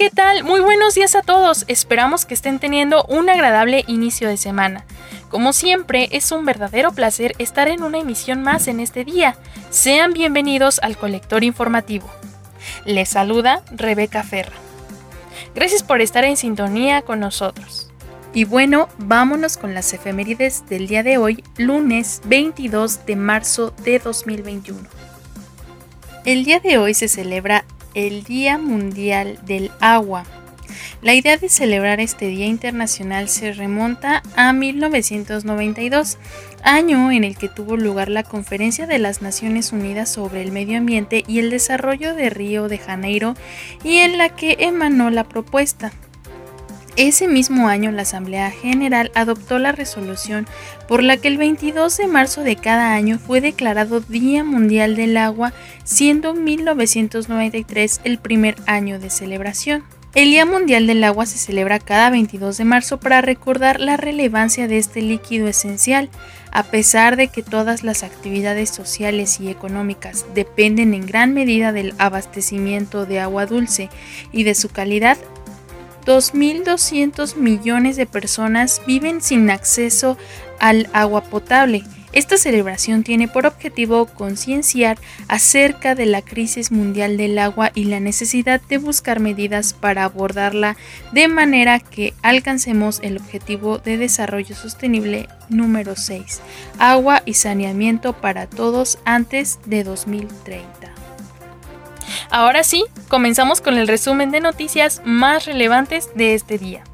¿Qué tal? Muy buenos días a todos. Esperamos que estén teniendo un agradable inicio de semana. Como siempre, es un verdadero placer estar en una emisión más en este día. Sean bienvenidos al Colector Informativo. Les saluda Rebeca Ferra. Gracias por estar en sintonía con nosotros. Y bueno, vámonos con las efemérides del día de hoy, lunes 22 de marzo de 2021. El día de hoy se celebra el Día Mundial del Agua. La idea de celebrar este Día Internacional se remonta a 1992, año en el que tuvo lugar la Conferencia de las Naciones Unidas sobre el Medio Ambiente y el Desarrollo de Río de Janeiro y en la que emanó la propuesta. Ese mismo año la Asamblea General adoptó la resolución por la que el 22 de marzo de cada año fue declarado Día Mundial del Agua, siendo 1993 el primer año de celebración. El Día Mundial del Agua se celebra cada 22 de marzo para recordar la relevancia de este líquido esencial, a pesar de que todas las actividades sociales y económicas dependen en gran medida del abastecimiento de agua dulce y de su calidad, 2.200 millones de personas viven sin acceso al agua potable. Esta celebración tiene por objetivo concienciar acerca de la crisis mundial del agua y la necesidad de buscar medidas para abordarla de manera que alcancemos el objetivo de desarrollo sostenible número 6, agua y saneamiento para todos antes de 2030. Ahora sí, comenzamos con el resumen de noticias más relevantes de este día.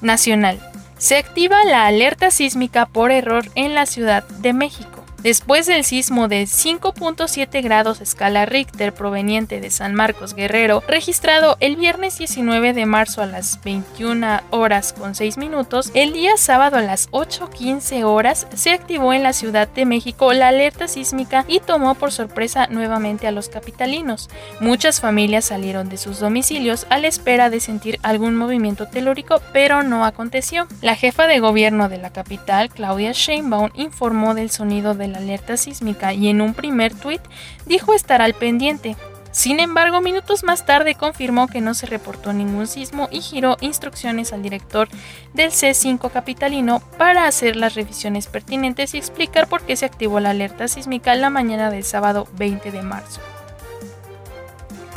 Nacional. Se activa la alerta sísmica por error en la Ciudad de México. Después del sismo de 5.7 grados escala Richter proveniente de San Marcos Guerrero, registrado el viernes 19 de marzo a las 21 horas con 6 minutos, el día sábado a las 8.15 horas se activó en la Ciudad de México la alerta sísmica y tomó por sorpresa nuevamente a los capitalinos. Muchas familias salieron de sus domicilios a la espera de sentir algún movimiento telúrico, pero no aconteció. La jefa de gobierno de la capital, Claudia Sheinbaum, informó del sonido de la alerta sísmica y en un primer tuit dijo estar al pendiente. Sin embargo, minutos más tarde confirmó que no se reportó ningún sismo y giró instrucciones al director del C5 capitalino para hacer las revisiones pertinentes y explicar por qué se activó la alerta sísmica la mañana del sábado 20 de marzo.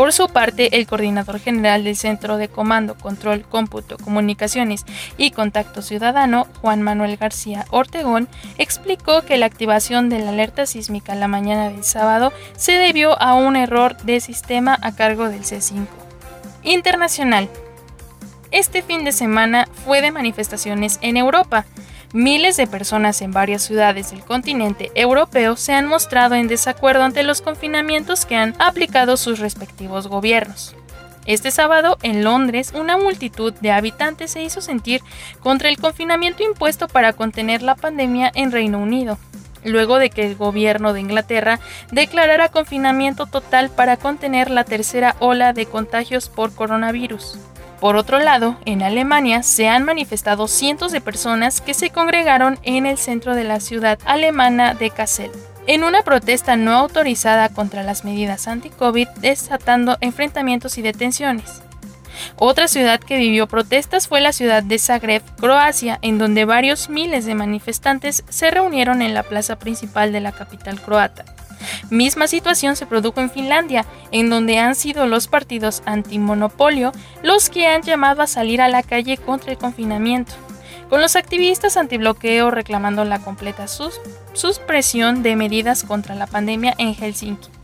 Por su parte, el coordinador general del Centro de Comando, Control, Cómputo, Comunicaciones y Contacto Ciudadano, Juan Manuel García Ortegón, explicó que la activación de la alerta sísmica la mañana del sábado se debió a un error de sistema a cargo del C5. Internacional. Este fin de semana fue de manifestaciones en Europa. Miles de personas en varias ciudades del continente europeo se han mostrado en desacuerdo ante los confinamientos que han aplicado sus respectivos gobiernos. Este sábado, en Londres, una multitud de habitantes se hizo sentir contra el confinamiento impuesto para contener la pandemia en Reino Unido, luego de que el gobierno de Inglaterra declarara confinamiento total para contener la tercera ola de contagios por coronavirus. Por otro lado, en Alemania se han manifestado cientos de personas que se congregaron en el centro de la ciudad alemana de Kassel, en una protesta no autorizada contra las medidas anti-COVID, desatando enfrentamientos y detenciones. Otra ciudad que vivió protestas fue la ciudad de Zagreb, Croacia, en donde varios miles de manifestantes se reunieron en la plaza principal de la capital croata. Misma situación se produjo en Finlandia, en donde han sido los partidos antimonopolio los que han llamado a salir a la calle contra el confinamiento, con los activistas antibloqueo reclamando la completa suspresión de medidas contra la pandemia en Helsinki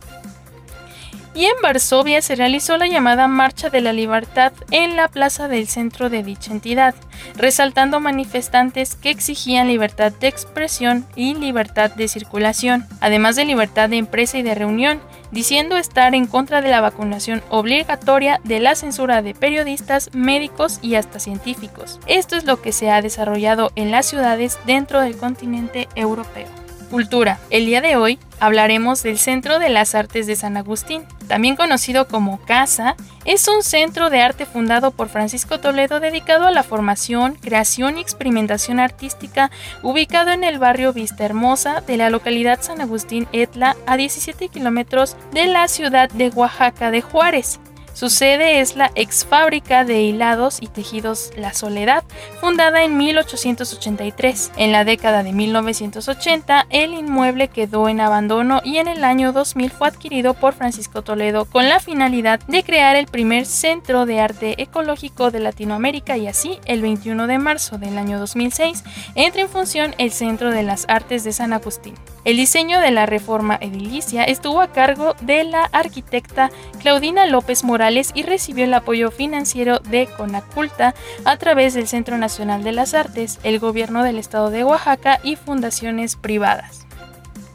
y en Varsovia se realizó la llamada Marcha de la Libertad en la plaza del centro de dicha entidad, resaltando manifestantes que exigían libertad de expresión y libertad de circulación, además de libertad de empresa y de reunión, diciendo estar en contra de la vacunación obligatoria, de la censura de periodistas, médicos y hasta científicos. Esto es lo que se ha desarrollado en las ciudades dentro del continente europeo. Cultura. El día de hoy hablaremos del Centro de las Artes de San Agustín. También conocido como CASA, es un centro de arte fundado por Francisco Toledo dedicado a la formación, creación y experimentación artística, ubicado en el barrio Vista Hermosa de la localidad San Agustín Etla, a 17 kilómetros de la ciudad de Oaxaca de Juárez. Su sede es la ex fábrica de hilados y tejidos La Soledad, fundada en 1883. En la década de 1980, el inmueble quedó en abandono y en el año 2000 fue adquirido por Francisco Toledo con la finalidad de crear el primer centro de arte ecológico de Latinoamérica y así, el 21 de marzo del año 2006, entra en función el Centro de las Artes de San Agustín. El diseño de la reforma edilicia estuvo a cargo de la arquitecta Claudina López Morales y recibió el apoyo financiero de Conaculta a través del Centro Nacional de las Artes, el gobierno del estado de Oaxaca y fundaciones privadas.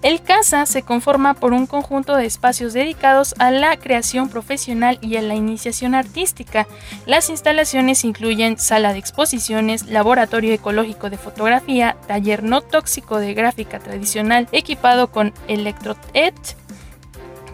El CASA se conforma por un conjunto de espacios dedicados a la creación profesional y a la iniciación artística. Las instalaciones incluyen sala de exposiciones, laboratorio ecológico de fotografía, taller no tóxico de gráfica tradicional equipado con ElectroEd,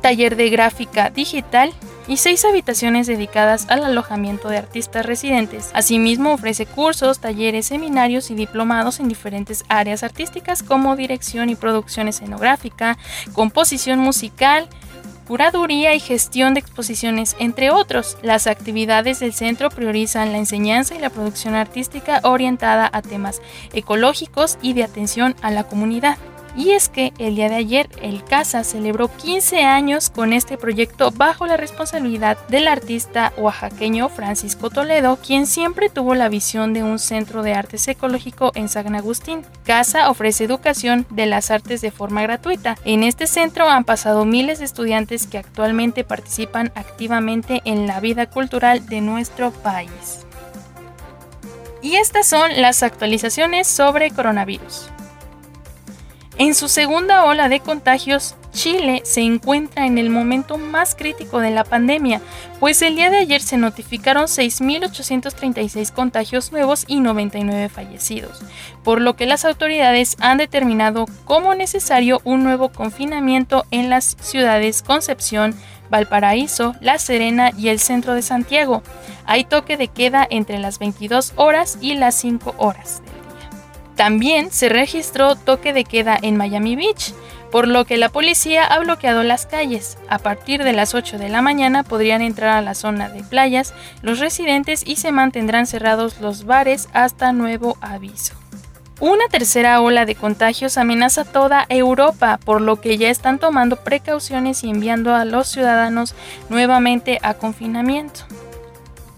taller de gráfica digital y seis habitaciones dedicadas al alojamiento de artistas residentes. Asimismo, ofrece cursos, talleres, seminarios y diplomados en diferentes áreas artísticas como dirección y producción escenográfica, composición musical, curaduría y gestión de exposiciones, entre otros. Las actividades del centro priorizan la enseñanza y la producción artística orientada a temas ecológicos y de atención a la comunidad. Y es que el día de ayer el CASA celebró 15 años con este proyecto bajo la responsabilidad del artista oaxaqueño Francisco Toledo, quien siempre tuvo la visión de un centro de artes ecológico en San Agustín. CASA ofrece educación de las artes de forma gratuita. En este centro han pasado miles de estudiantes que actualmente participan activamente en la vida cultural de nuestro país. Y estas son las actualizaciones sobre coronavirus. En su segunda ola de contagios, Chile se encuentra en el momento más crítico de la pandemia, pues el día de ayer se notificaron 6.836 contagios nuevos y 99 fallecidos, por lo que las autoridades han determinado como necesario un nuevo confinamiento en las ciudades Concepción, Valparaíso, La Serena y el centro de Santiago. Hay toque de queda entre las 22 horas y las 5 horas. También se registró toque de queda en Miami Beach, por lo que la policía ha bloqueado las calles. A partir de las 8 de la mañana podrían entrar a la zona de playas los residentes y se mantendrán cerrados los bares hasta nuevo aviso. Una tercera ola de contagios amenaza toda Europa, por lo que ya están tomando precauciones y enviando a los ciudadanos nuevamente a confinamiento.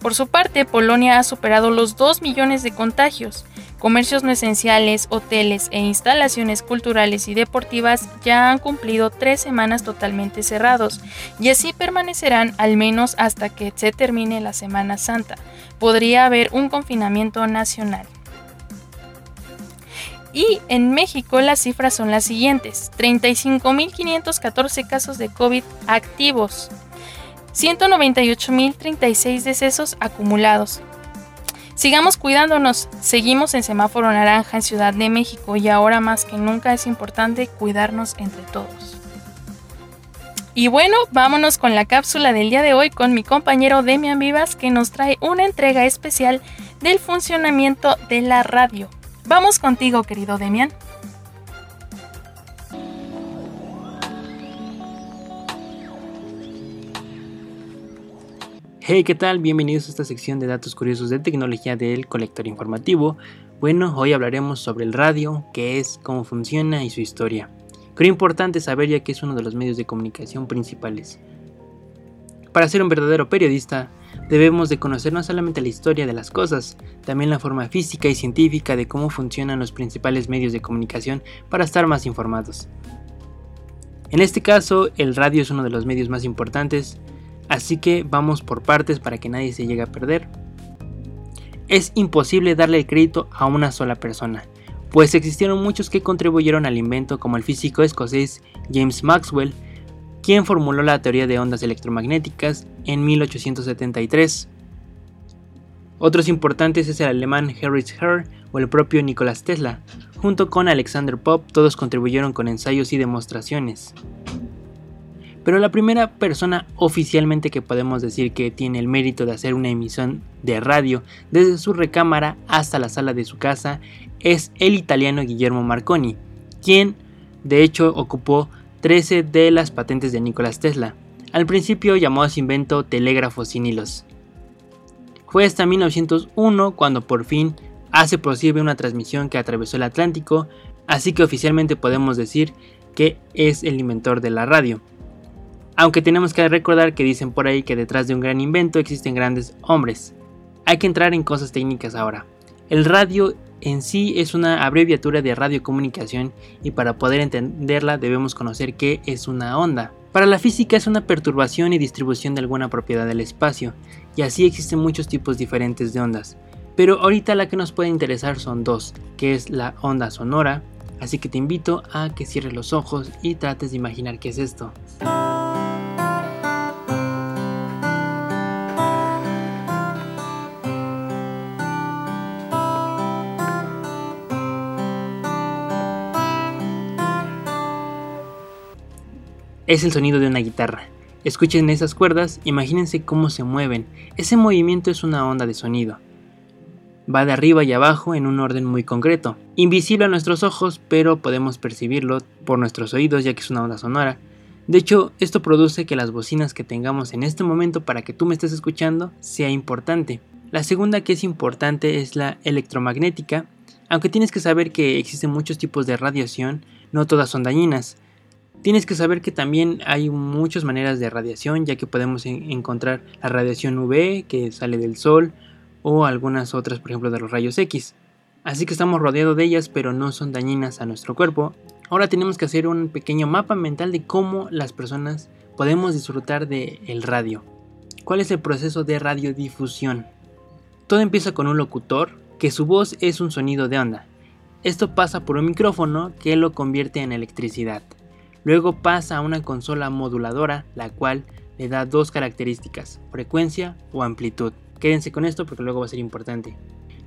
Por su parte, Polonia ha superado los 2 millones de contagios. Comercios no esenciales, hoteles e instalaciones culturales y deportivas ya han cumplido tres semanas totalmente cerrados y así permanecerán al menos hasta que se termine la Semana Santa. Podría haber un confinamiento nacional. Y en México las cifras son las siguientes. 35.514 casos de COVID activos. 198.036 decesos acumulados. Sigamos cuidándonos, seguimos en semáforo naranja en Ciudad de México y ahora más que nunca es importante cuidarnos entre todos. Y bueno, vámonos con la cápsula del día de hoy con mi compañero Demian Vivas que nos trae una entrega especial del funcionamiento de la radio. Vamos contigo, querido Demian. Hey, ¿qué tal? Bienvenidos a esta sección de datos curiosos de tecnología del colector informativo. Bueno, hoy hablaremos sobre el radio, qué es, cómo funciona y su historia. Creo importante saber ya que es uno de los medios de comunicación principales. Para ser un verdadero periodista, debemos de conocer no solamente la historia de las cosas, también la forma física y científica de cómo funcionan los principales medios de comunicación para estar más informados. En este caso, el radio es uno de los medios más importantes, Así que vamos por partes para que nadie se llegue a perder. Es imposible darle el crédito a una sola persona, pues existieron muchos que contribuyeron al invento como el físico escocés James Maxwell, quien formuló la teoría de ondas electromagnéticas en 1873. Otros importantes es el alemán Heinrich Hertz o el propio Nicolás Tesla. Junto con Alexander Pope, todos contribuyeron con ensayos y demostraciones. Pero la primera persona oficialmente que podemos decir que tiene el mérito de hacer una emisión de radio desde su recámara hasta la sala de su casa es el italiano Guillermo Marconi, quien de hecho ocupó 13 de las patentes de Nikola Tesla. Al principio llamó a su invento telégrafo sin hilos. Fue hasta 1901 cuando por fin hace posible una transmisión que atravesó el Atlántico, así que oficialmente podemos decir que es el inventor de la radio. Aunque tenemos que recordar que dicen por ahí que detrás de un gran invento existen grandes hombres. Hay que entrar en cosas técnicas ahora. El radio en sí es una abreviatura de radiocomunicación y para poder entenderla debemos conocer qué es una onda. Para la física es una perturbación y distribución de alguna propiedad del espacio, y así existen muchos tipos diferentes de ondas. Pero ahorita la que nos puede interesar son dos, que es la onda sonora, así que te invito a que cierres los ojos y trates de imaginar qué es esto. Es el sonido de una guitarra. Escuchen esas cuerdas, imagínense cómo se mueven. Ese movimiento es una onda de sonido. Va de arriba y abajo en un orden muy concreto. Invisible a nuestros ojos, pero podemos percibirlo por nuestros oídos ya que es una onda sonora. De hecho, esto produce que las bocinas que tengamos en este momento para que tú me estés escuchando sea importante. La segunda que es importante es la electromagnética, aunque tienes que saber que existen muchos tipos de radiación, no todas son dañinas. Tienes que saber que también hay muchas maneras de radiación, ya que podemos encontrar la radiación UV que sale del sol o algunas otras, por ejemplo, de los rayos X. Así que estamos rodeados de ellas, pero no son dañinas a nuestro cuerpo. Ahora tenemos que hacer un pequeño mapa mental de cómo las personas podemos disfrutar del radio. ¿Cuál es el proceso de radiodifusión? Todo empieza con un locutor, que su voz es un sonido de onda. Esto pasa por un micrófono que lo convierte en electricidad. Luego pasa a una consola moduladora, la cual le da dos características, frecuencia o amplitud. Quédense con esto porque luego va a ser importante.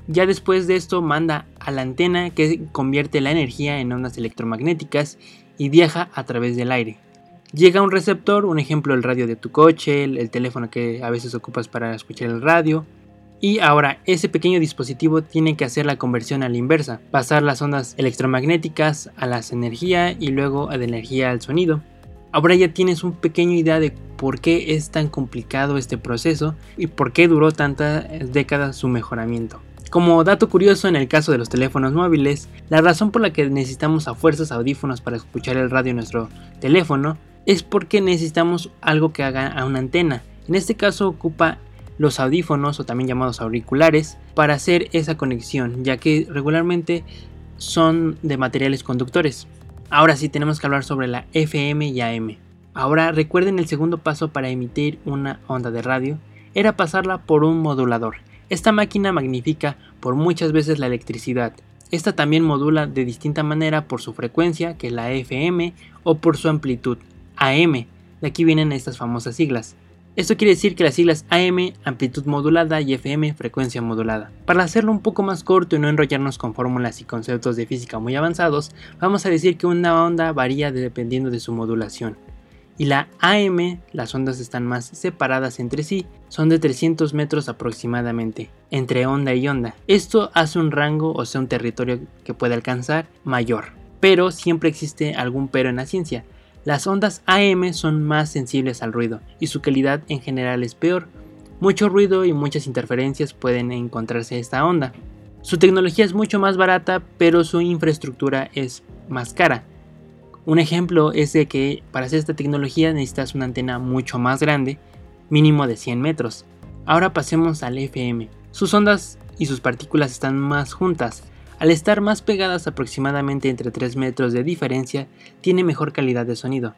Ya después de esto manda a la antena que convierte la energía en ondas electromagnéticas y viaja a través del aire. Llega a un receptor, un ejemplo el radio de tu coche, el, teléfono que a veces ocupas para escuchar el radio, y ahora ese pequeño dispositivo tiene que hacer la conversión a la inversa, pasar las ondas electromagnéticas a las energía y luego de energía al sonido. Ahora ya tienes un pequeño idea de por qué es tan complicado este proceso y por qué duró tantas décadas su mejoramiento. Como dato curioso en el caso de los teléfonos móviles, la razón por la que necesitamos a fuerzas audífonos para escuchar el radio en nuestro teléfono es porque necesitamos algo que haga a una antena. En este caso ocupa los audífonos o también llamados auriculares para hacer esa conexión, ya que regularmente son de materiales conductores. Ahora sí tenemos que hablar sobre la FM y AM. Ahora recuerden el segundo paso para emitir una onda de radio era pasarla por un modulador. Esta máquina magnifica por muchas veces la electricidad. Esta también modula de distinta manera por su frecuencia, que es la FM, o por su amplitud, AM. De aquí vienen estas famosas siglas. Esto quiere decir que las siglas AM, amplitud modulada, y FM, frecuencia modulada. Para hacerlo un poco más corto y no enrollarnos con fórmulas y conceptos de física muy avanzados, vamos a decir que una onda varía dependiendo de su modulación. Y la AM, las ondas están más separadas entre sí, son de 300 metros aproximadamente, entre onda y onda. Esto hace un rango, o sea, un territorio que puede alcanzar mayor. Pero siempre existe algún pero en la ciencia, las ondas AM son más sensibles al ruido y su calidad en general es peor. Mucho ruido y muchas interferencias pueden encontrarse esta onda. Su tecnología es mucho más barata, pero su infraestructura es más cara. Un ejemplo es de que para hacer esta tecnología necesitas una antena mucho más grande, mínimo de 100 metros. Ahora pasemos al FM. Sus ondas y sus partículas están más juntas, al estar más pegadas aproximadamente entre 3 metros de diferencia, tiene mejor calidad de sonido,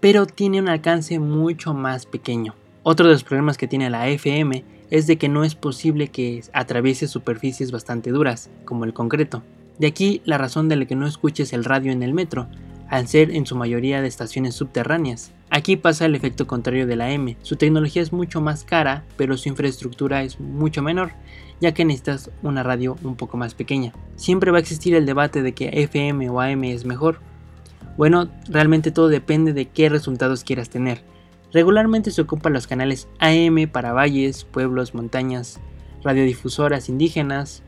pero tiene un alcance mucho más pequeño. Otro de los problemas que tiene la FM es de que no es posible que atraviese superficies bastante duras, como el concreto. De aquí la razón de la que no escuches el radio en el metro. al ser en su mayoría de estaciones subterráneas. Aquí pasa el efecto contrario de la M, su tecnología es mucho más cara, pero su infraestructura es mucho menor, ya que necesitas una radio un poco más pequeña. Siempre va a existir el debate de que FM o AM es mejor. Bueno, realmente todo depende de qué resultados quieras tener. Regularmente se ocupan los canales AM para valles, pueblos, montañas, radiodifusoras indígenas,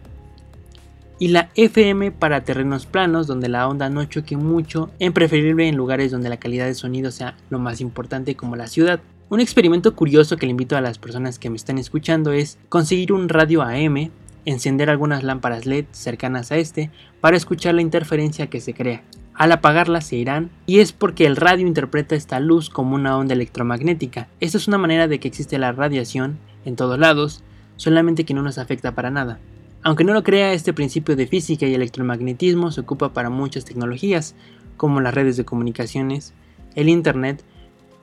y la FM para terrenos planos donde la onda no choque mucho, en preferible en lugares donde la calidad de sonido sea lo más importante como la ciudad. Un experimento curioso que le invito a las personas que me están escuchando es conseguir un radio AM, encender algunas lámparas LED cercanas a este para escuchar la interferencia que se crea. Al apagarlas se irán y es porque el radio interpreta esta luz como una onda electromagnética. Esta es una manera de que existe la radiación en todos lados, solamente que no nos afecta para nada. Aunque no lo crea, este principio de física y electromagnetismo se ocupa para muchas tecnologías, como las redes de comunicaciones, el Internet,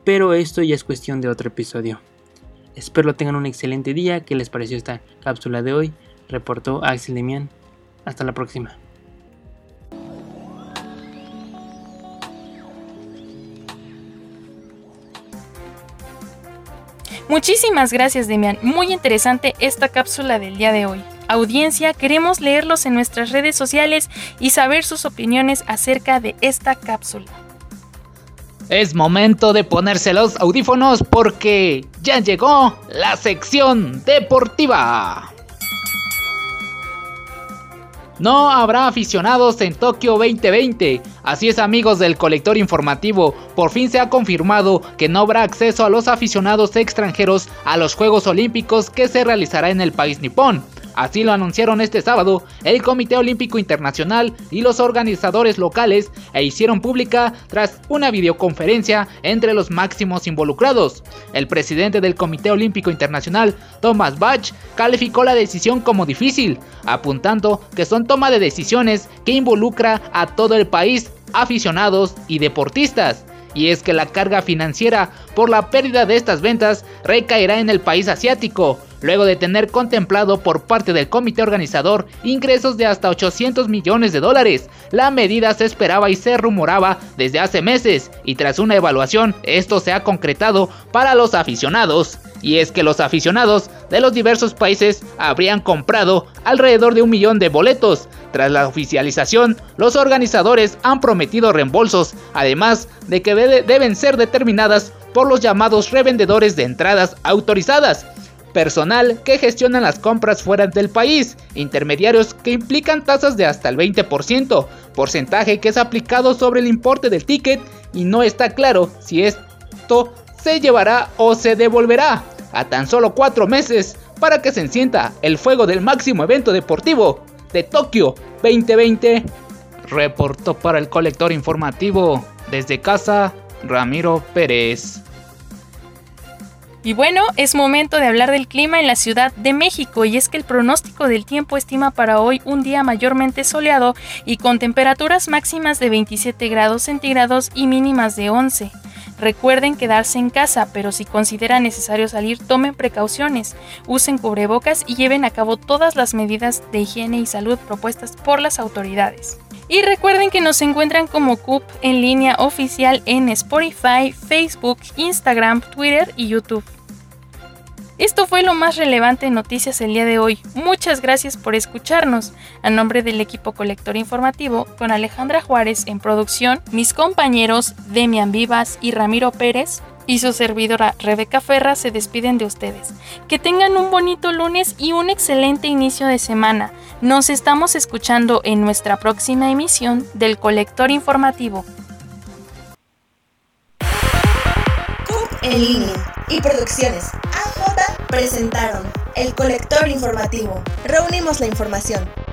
pero esto ya es cuestión de otro episodio. Espero tengan un excelente día, ¿qué les pareció esta cápsula de hoy? Reportó Axel Demian. Hasta la próxima. Muchísimas gracias Demian, muy interesante esta cápsula del día de hoy audiencia, queremos leerlos en nuestras redes sociales y saber sus opiniones acerca de esta cápsula. Es momento de ponerse los audífonos porque ya llegó la sección deportiva. No habrá aficionados en Tokio 2020. Así es amigos del colector informativo, por fin se ha confirmado que no habrá acceso a los aficionados extranjeros a los Juegos Olímpicos que se realizará en el país nipón. Así lo anunciaron este sábado el Comité Olímpico Internacional y los organizadores locales e hicieron pública tras una videoconferencia entre los máximos involucrados. El presidente del Comité Olímpico Internacional, Thomas Bach, calificó la decisión como difícil, apuntando que son toma de decisiones que involucra a todo el país, aficionados y deportistas y es que la carga financiera por la pérdida de estas ventas recaerá en el país asiático, luego de tener contemplado por parte del comité organizador ingresos de hasta 800 millones de dólares. La medida se esperaba y se rumoraba desde hace meses y tras una evaluación esto se ha concretado para los aficionados. Y es que los aficionados de los diversos países habrían comprado alrededor de un millón de boletos. Tras la oficialización, los organizadores han prometido reembolsos, además de que deben ser determinadas por los llamados revendedores de entradas autorizadas personal que gestionan las compras fuera del país, intermediarios que implican tasas de hasta el 20%, porcentaje que es aplicado sobre el importe del ticket y no está claro si esto se llevará o se devolverá a tan solo cuatro meses para que se encienda el fuego del máximo evento deportivo de Tokio 2020. Reportó para el colector informativo desde casa Ramiro Pérez. Y bueno, es momento de hablar del clima en la Ciudad de México y es que el pronóstico del tiempo estima para hoy un día mayormente soleado y con temperaturas máximas de 27 grados centígrados y mínimas de 11. Recuerden quedarse en casa, pero si consideran necesario salir, tomen precauciones, usen cubrebocas y lleven a cabo todas las medidas de higiene y salud propuestas por las autoridades. Y recuerden que nos encuentran como CUP en línea oficial en Spotify, Facebook, Instagram, Twitter y YouTube. Esto fue lo más relevante en noticias el día de hoy. Muchas gracias por escucharnos. A nombre del equipo colector informativo, con Alejandra Juárez en producción, mis compañeros Demian Vivas y Ramiro Pérez, y su servidora Rebeca Ferra se despiden de ustedes. Que tengan un bonito lunes y un excelente inicio de semana. Nos estamos escuchando en nuestra próxima emisión del Colector Informativo. en línea y Producciones presentaron El Colector Informativo. Reunimos la información.